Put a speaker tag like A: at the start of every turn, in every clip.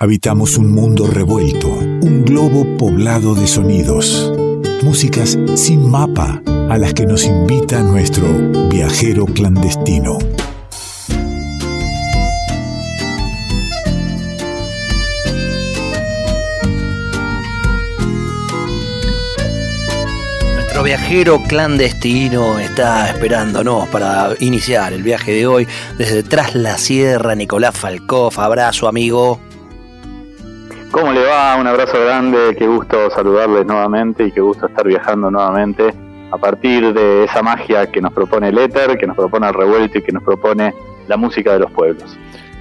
A: Habitamos un mundo revuelto, un globo poblado de sonidos, músicas sin mapa a las que nos invita nuestro viajero clandestino.
B: Nuestro viajero clandestino está esperándonos para iniciar el viaje de hoy desde Tras la Sierra. Nicolás Falcoff, abrazo amigo.
C: ¿Cómo le va? Un abrazo grande, qué gusto saludarles nuevamente y qué gusto estar viajando nuevamente a partir de esa magia que nos propone el éter, que nos propone el revuelto y que nos propone la música de los pueblos.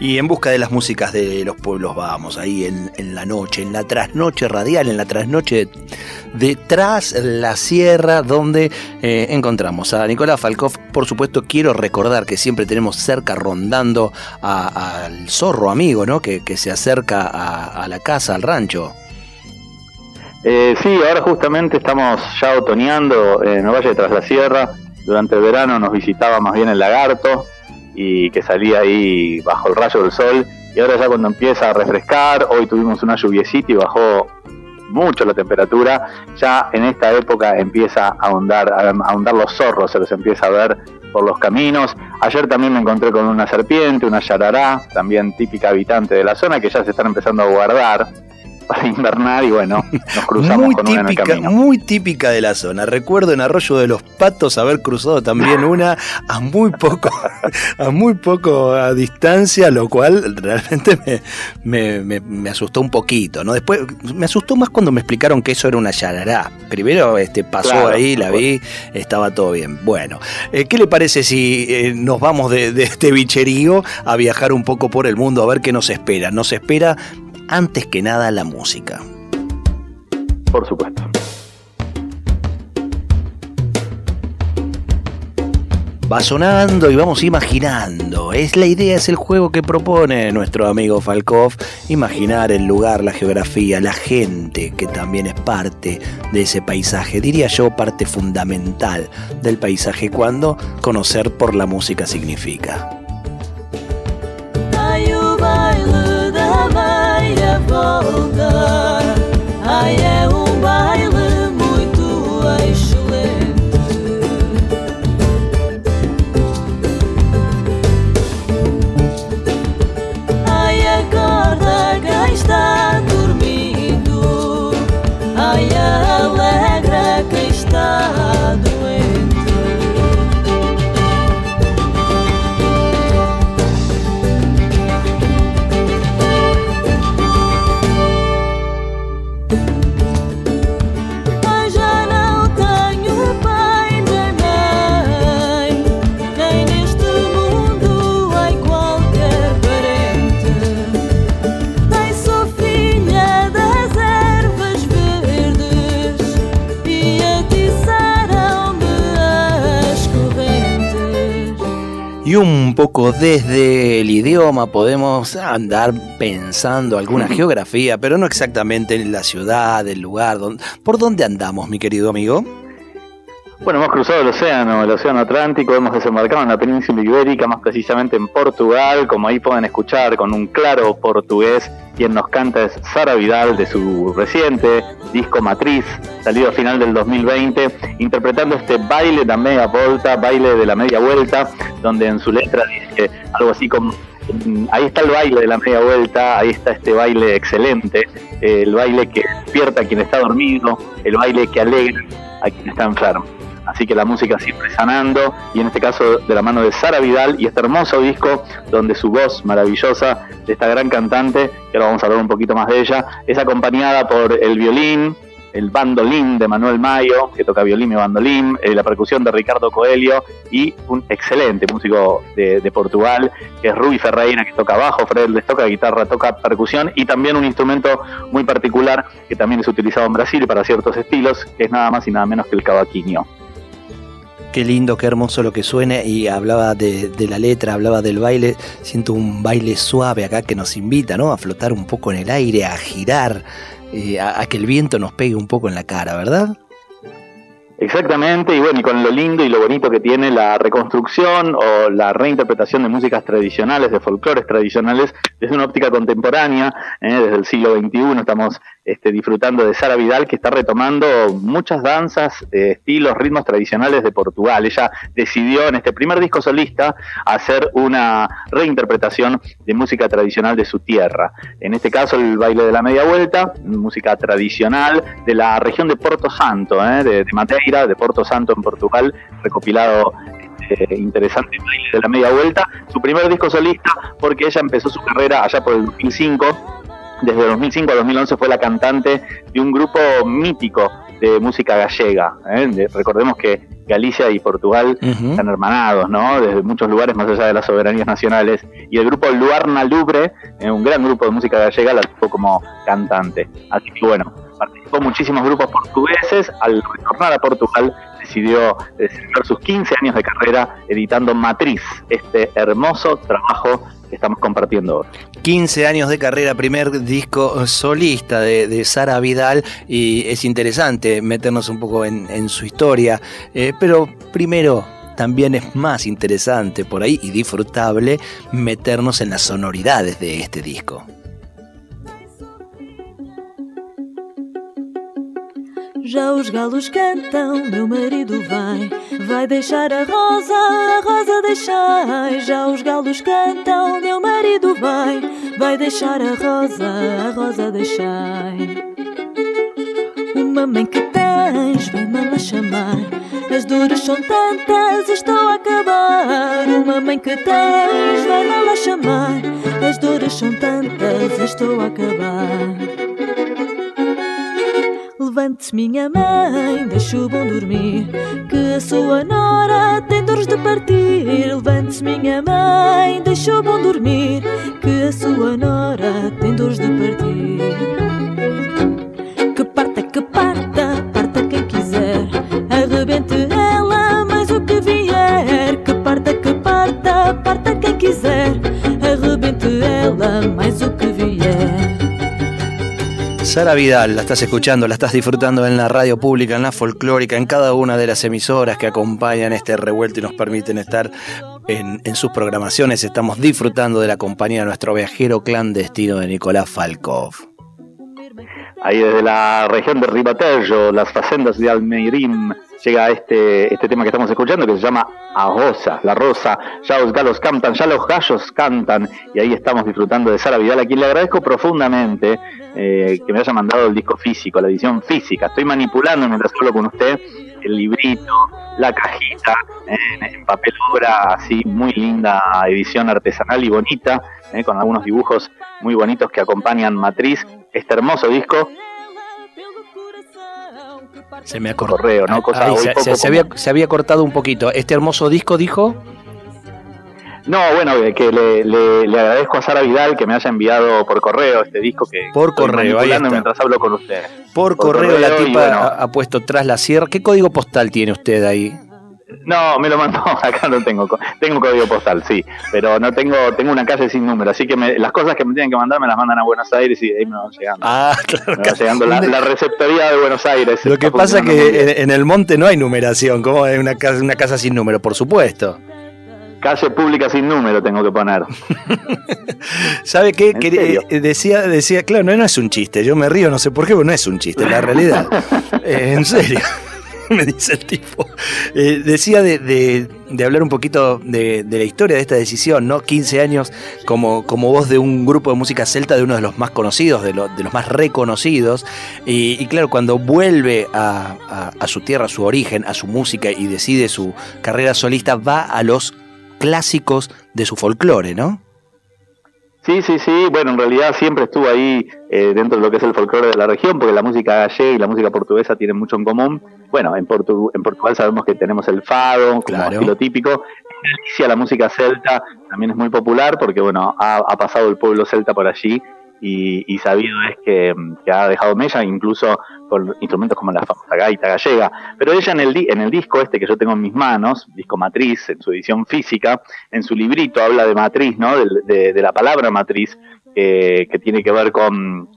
B: Y en busca de las músicas de los pueblos vamos, ahí en, la noche, en la trasnoche radial, en la trasnoche detrás la sierra, donde eh, encontramos a Nicolás Falkov. Por supuesto, quiero recordar que siempre tenemos cerca rondando al zorro amigo, ¿no? Que, se acerca a, la casa, al rancho.
C: Eh, sí, ahora justamente estamos ya otoñando en el Valle de Tras la Sierra. Durante el verano nos visitaba más bien el lagarto, y que salía ahí bajo el rayo del sol. Y ahora ya cuando empieza a refrescar, hoy tuvimos una lluviecita y bajó mucho la temperatura, ya en esta época empieza a ahondar, a ahondar los zorros, se los empieza a ver por los caminos. Ayer también me encontré con una serpiente, una yarará, también típica habitante de la zona, que ya se están empezando a guardar para invernar y bueno, nos cruzamos
B: muy
C: con
B: típica,
C: una en el camino.
B: Muy típica de la zona. Recuerdo en Arroyo de los Patos haber cruzado también una a muy poco, a muy poco a distancia, lo cual realmente me, me, asustó un poquito, ¿no? Después me asustó más cuando me explicaron que eso era una yarará. Primero este, pasó ahí, la vi, estaba todo bien. Bueno, eh, ¿qué le parece si eh, nos vamos de, de este bicherío a viajar un poco por el mundo a ver qué nos espera? Nos espera antes que nada la música.
C: Por supuesto.
B: Va sonando y vamos imaginando. Es la idea, es el juego que propone nuestro amigo Falkov. Imaginar el lugar, la geografía, la gente, que también es parte de ese paisaje. Diría yo, parte fundamental del paisaje cuando conocer por la música significa. older I am. Y un poco desde el idioma podemos andar pensando alguna geografía, pero no exactamente en la ciudad, el lugar. ¿Por dónde andamos, mi querido amigo?
C: Bueno, hemos cruzado el océano, el océano Atlántico, hemos desembarcado en la península ibérica, más precisamente en Portugal, como ahí pueden escuchar con un claro portugués, quien nos canta es Sara Vidal de su reciente disco Matriz, salido a final del 2020, interpretando este baile de media vuelta, baile de la media vuelta, donde en su letra dice algo así como ahí está el baile de la media vuelta, ahí está este baile excelente, el baile que despierta a quien está dormido, el baile que alegra a quien está enfermo. Así que la música siempre sanando, y en este caso de la mano de Sara Vidal y este hermoso disco donde su voz maravillosa de esta gran cantante, que ahora vamos a hablar un poquito más de ella, es acompañada por el violín, el bandolín de Manuel Mayo, que toca violín y bandolín, eh, la percusión de Ricardo Coelho y un excelente músico de, Portugal, que es Rui Ferreira, que toca bajo, Fred les toca guitarra, toca percusión y también un instrumento muy particular que también es utilizado en Brasil para ciertos estilos, que es nada más y nada menos que el cavaquinho.
B: Qué lindo, qué hermoso lo que suene y hablaba de, la letra, hablaba del baile. Siento un baile suave acá que nos invita, ¿no? A flotar un poco en el aire, a girar, eh, a, que el viento nos pegue un poco en la cara, ¿verdad?
C: Exactamente, y bueno, y con lo lindo y lo bonito que tiene la reconstrucción o la reinterpretación de músicas tradicionales, de folclores tradicionales, desde una óptica contemporánea, ¿eh? desde el siglo XXI estamos este, disfrutando de Sara Vidal, que está retomando muchas danzas, eh, estilos, ritmos tradicionales de Portugal. Ella decidió en este primer disco solista hacer una reinterpretación de música tradicional de su tierra. En este caso, el baile de la media vuelta, música tradicional de la región de Porto Santo, ¿eh? de, de Madeira de Porto Santo en Portugal, recopilado este, interesante baile de la media vuelta, su primer disco solista, porque ella empezó su carrera allá por el 2005. Desde 2005 a 2011 fue la cantante de un grupo mítico de música gallega. ¿eh? recordemos que Galicia y Portugal están hermanados, ¿no? Desde muchos lugares más allá de las soberanías nacionales. Y el grupo Luarna Lubre, eh, un gran grupo de música gallega, la tuvo como cantante. Así que bueno, participó muchísimos grupos portugueses. Al retornar a Portugal, decidió celebrar sus 15 años de carrera editando Matriz, este hermoso trabajo que estamos compartiendo hoy.
B: 15 años de carrera, primer disco solista de, Sara Vidal y es interesante meternos un poco en, su historia, eh, pero primero también es más interesante por ahí y disfrutable meternos en las sonoridades de este disco.
D: Já os galos cantam, meu marido vai, vai deixar a rosa, a rosa deixai. Já os galos cantam, meu marido vai, vai deixar a rosa, a rosa deixai. Uma mãe que tens, vem-me chamar. As dores são tantas, estou a acabar. Uma mãe que tens, vem-me chamar. As dores são tantas, estou a acabar. Levante-se, minha mãe, deixa o bom dormir, que a sua nora tem dores de partir. Levante-se, minha mãe, deixa o bom dormir, que a sua nora tem dores de partir.
B: Sara Vidal, la estás escuchando, la estás disfrutando en la radio pública, en la folclórica, en cada una de las emisoras que acompañan este revuelto y nos permiten estar en, sus programaciones. Estamos disfrutando de la compañía de nuestro viajero clandestino de Nicolás Falkov.
C: Ahí desde la región de Ribatello, las facendas de Almeirim, llega este, este tema que estamos escuchando que se llama A Rosa, la rosa, ya los galos cantan, ya los gallos cantan, y ahí estamos disfrutando de Sara Vidal, a quien le agradezco profundamente eh, que me haya mandado el disco físico, la edición física. Estoy manipulando mientras hablo con usted el librito, la cajita, en, papel obra, así muy linda edición artesanal y bonita, eh, con algunos dibujos muy bonitos que acompañan Matriz, este hermoso disco
B: se me ha cortado. ¿no? se, había, cortado un poquito. ¿Este hermoso disco dijo?
C: No, bueno, que le, agradezco a Sara Vidal que me haya enviado por correo este disco que
B: por correo, ahí
C: mientras hablo con usted.
B: Por, correo, la tipa ha, puesto tras la sierra. ¿Qué código postal tiene usted ahí?
C: No, me lo mandó, acá no tengo, tengo código postal, sí, pero no tengo, tengo una calle sin número, así que las cosas que me tienen que mandar me las mandan a Buenos Aires y ahí me van llegando.
B: Ah, claro.
C: Me va llegando la, receptoría de Buenos Aires.
B: Lo que pasa es que en, el monte no hay numeración, como hay una casa, una casa sin número, por supuesto.
C: Calle pública sin número tengo que poner.
B: ¿Sabe qué? Eh, decía, decía, claro, no, no es un chiste, yo me río, no sé por qué, pero no es un chiste, la realidad. Eh, en serio. me dice el tipo. Eh, decía de, hablar un poquito de, la historia de esta decisión, ¿no? 15 años como, como voz de un grupo de música celta, de uno de los más conocidos, de, de los más reconocidos. Y, claro, cuando vuelve a, a, su tierra, a su origen, a su música y decide su carrera solista, va a los clásicos de su folclore, ¿no?
C: Sí, sí, sí. Bueno, en realidad siempre estuvo ahí eh, dentro de lo que es el folclore de la región, porque la música gallega y la música portuguesa tienen mucho en común. Bueno, en, en Portugal sabemos que tenemos el fado como estilo típico. En Galicia la música celta también es muy popular porque, bueno, ha pasado el pueblo celta por allí y, sabido es que, ha dejado mella, incluso con instrumentos como la famosa gaita gallega. Pero ella en el, en el disco este que yo tengo en mis manos, disco matriz, en su edición física, en su librito habla de matriz, ¿no? de, la palabra matriz, que tiene que ver con,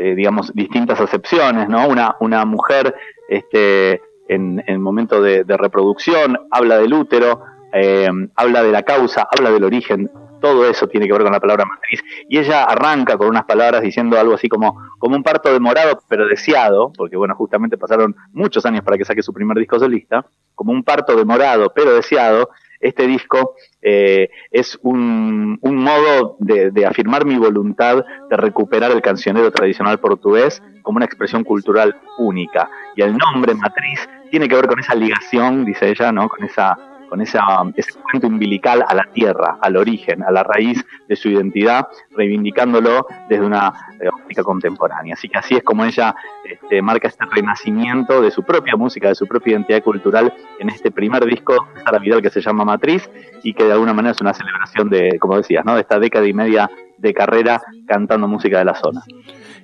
C: eh, digamos, distintas acepciones, ¿no? Una, una mujer este, en, el momento de, reproducción, habla del útero, eh, habla de la causa, habla del origen, todo eso tiene que ver con la palabra matriz. Y ella arranca con unas palabras diciendo algo así como, como un parto demorado pero deseado, porque bueno, justamente pasaron muchos años para que saque su primer disco solista, como un parto demorado pero deseado, este disco eh, es un, modo de, afirmar mi voluntad de recuperar el cancionero tradicional portugués como una expresión cultural única. Y el nombre Matriz tiene que ver con esa ligación, dice ella, ¿no? con esa con esa, ese cuento umbilical a la tierra, al origen, a la raíz de su identidad, reivindicándolo desde una eh, óptica contemporánea. Así que así es como ella este, marca este renacimiento de su propia música, de su propia identidad cultural en este primer disco de Sara Vidal que se llama Matriz y que de alguna manera es una celebración de, como decías, ¿no? de esta década y media de carrera cantando música de la zona.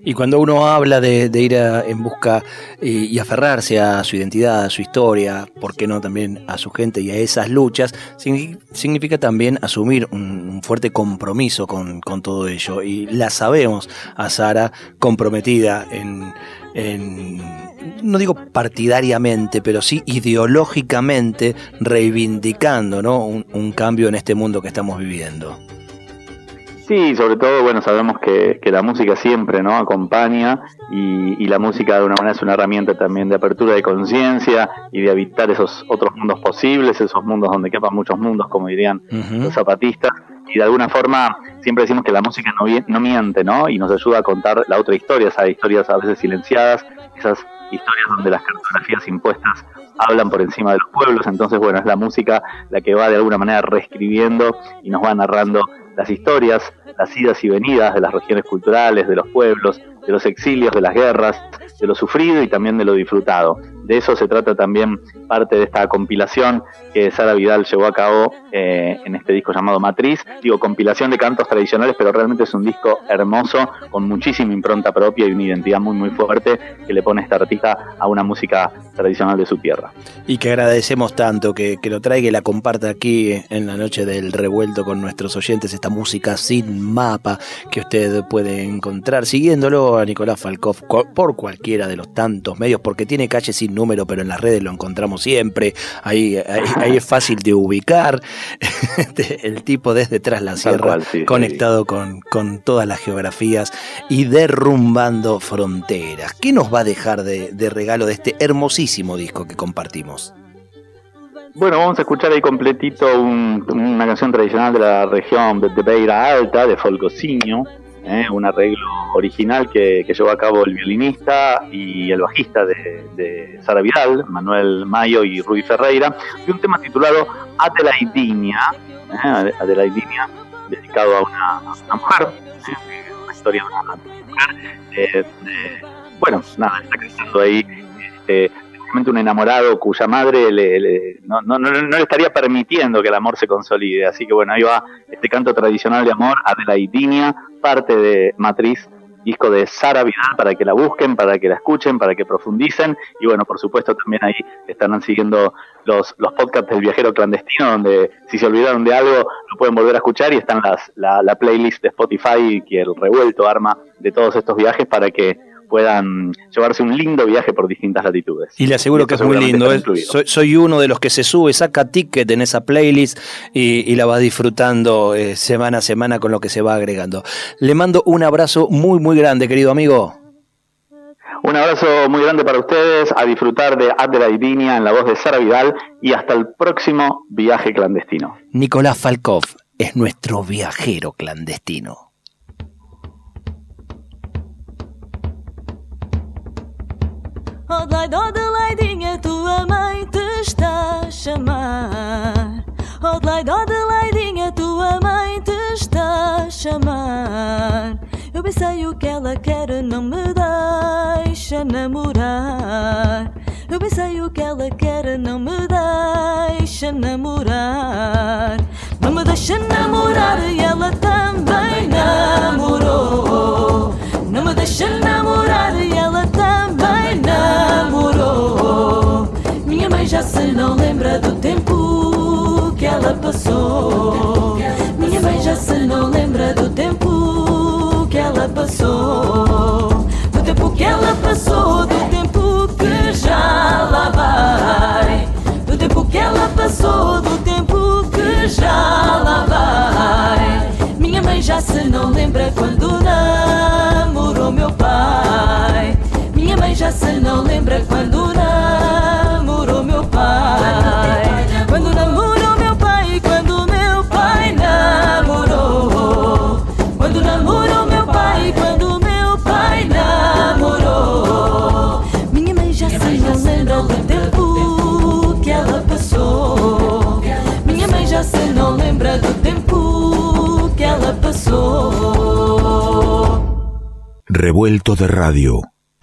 B: Y cuando uno habla de, ir en busca y, aferrarse a su identidad, a su historia, ¿por qué no también a su gente y a esas luchas? Significa también asumir un, fuerte compromiso con, todo ello. Y la sabemos a Sara comprometida en, no digo partidariamente, pero sí ideológicamente reivindicando ¿no? un cambio en este mundo que estamos viviendo.
C: Sí, sobre todo, bueno, sabemos que, la música siempre no acompaña y, la música de alguna manera es una herramienta también de apertura de conciencia y de habitar esos otros mundos posibles, esos mundos donde quepan muchos mundos, como dirían los zapatistas. Y de alguna forma siempre decimos que la música no, no miente, ¿no? Y nos ayuda a contar la otra historia, esas historias a veces silenciadas, esas historias donde las cartografías impuestas hablan por encima de los pueblos, entonces bueno, es la música la que va de alguna manera reescribiendo y nos va narrando las historias, las idas y venidas de las regiones culturales, de los pueblos, de los exilios, de las guerras, de lo sufrido y también de lo disfrutado. De eso se trata también parte de esta compilación que Sara Vidal llevó a cabo eh, en este disco llamado Matriz. Digo, compilación de cantos tradicionales, pero realmente es un disco hermoso, con muchísima impronta propia y una identidad muy, muy fuerte que le pone esta artista a una música tradicional de su tierra.
B: Y que agradecemos tanto que, lo traiga y la comparta aquí en la noche del revuelto con nuestros oyentes, esta música sin mapa que usted puede encontrar siguiéndolo a Nicolás Falkov por cualquiera de los tantos medios, porque tiene calle sin número, pero en las redes lo encontramos siempre. Ahí, ahí, es fácil de ubicar. Este, el tipo desde tras la sierra, conectado Con, con, todas las geografías y derrumbando fronteras. ¿Qué nos va a dejar de, regalo de este hermosísimo disco que compartimos?
C: Bueno, vamos a escuchar ahí completito una canción tradicional de la región de, de Beira Alta, de Folgocinho, ¿eh? un arreglo original que, llevó a cabo el violinista y el bajista de, de Sara Vidal, Manuel Mayo y Rui Ferreira, y un tema titulado Adelaidinia, ¿eh? Adelaidinia, dedicado a una, mujer, ¿eh? una historia de una mujer, bueno, nada, está creciendo ahí este, un enamorado cuya madre le, no, no, no, le estaría permitiendo que el amor se consolide. Así que bueno, ahí va este canto tradicional de amor, Adelaidinia, parte de Matriz, disco de Sara Vidal, para que la busquen, para que la escuchen, para que profundicen. Y bueno, por supuesto también ahí estarán siguiendo los, los podcasts del viajero clandestino, donde si se olvidaron de algo lo pueden volver a escuchar y están las, la, la playlist de Spotify que el revuelto arma de todos estos viajes para que puedan llevarse un lindo viaje por distintas latitudes.
B: Y le aseguro que es muy lindo. ¿eh? Soy, uno de los que se sube, saca ticket en esa playlist y, la va disfrutando eh, semana a semana con lo que se va agregando. Le mando un abrazo muy, muy grande, querido amigo.
C: Un abrazo muy grande para ustedes, a disfrutar de Adela y en la voz de Sara Vidal y hasta el próximo viaje clandestino.
B: Nicolás Falkov es nuestro viajero clandestino.
D: Odlaide, Odelaidinha, tua mãe te está a chamar. Odlaide, Odelaidinha, tua mãe te está a chamar. Eu bem sei o que ela quer, não me deixa namorar. Eu bem sei o que ela quer, não me deixa namorar. Não me deixa namorar e ela também namorou. Não me deixa namorar e ela também namorou. Minha mãe já se não lembra do tempo que ela passou. Minha mãe já se não lembra do tempo que ela passou. Do tempo que ela passou, do tempo que já lá vai. Do tempo que ela passou, do tempo que já lá vai. Minha mãe já se não lembra já não lembra quando namorou meu pai. Quando namorou meu pai, quando meu pai namorou. Quando namorou meu pai, quando meu pai namorou. Minha mãe já se não lembra do tempo que ela passou. Minha mãe já se não lembra do tempo que ela passou.
A: Revuelto de radio.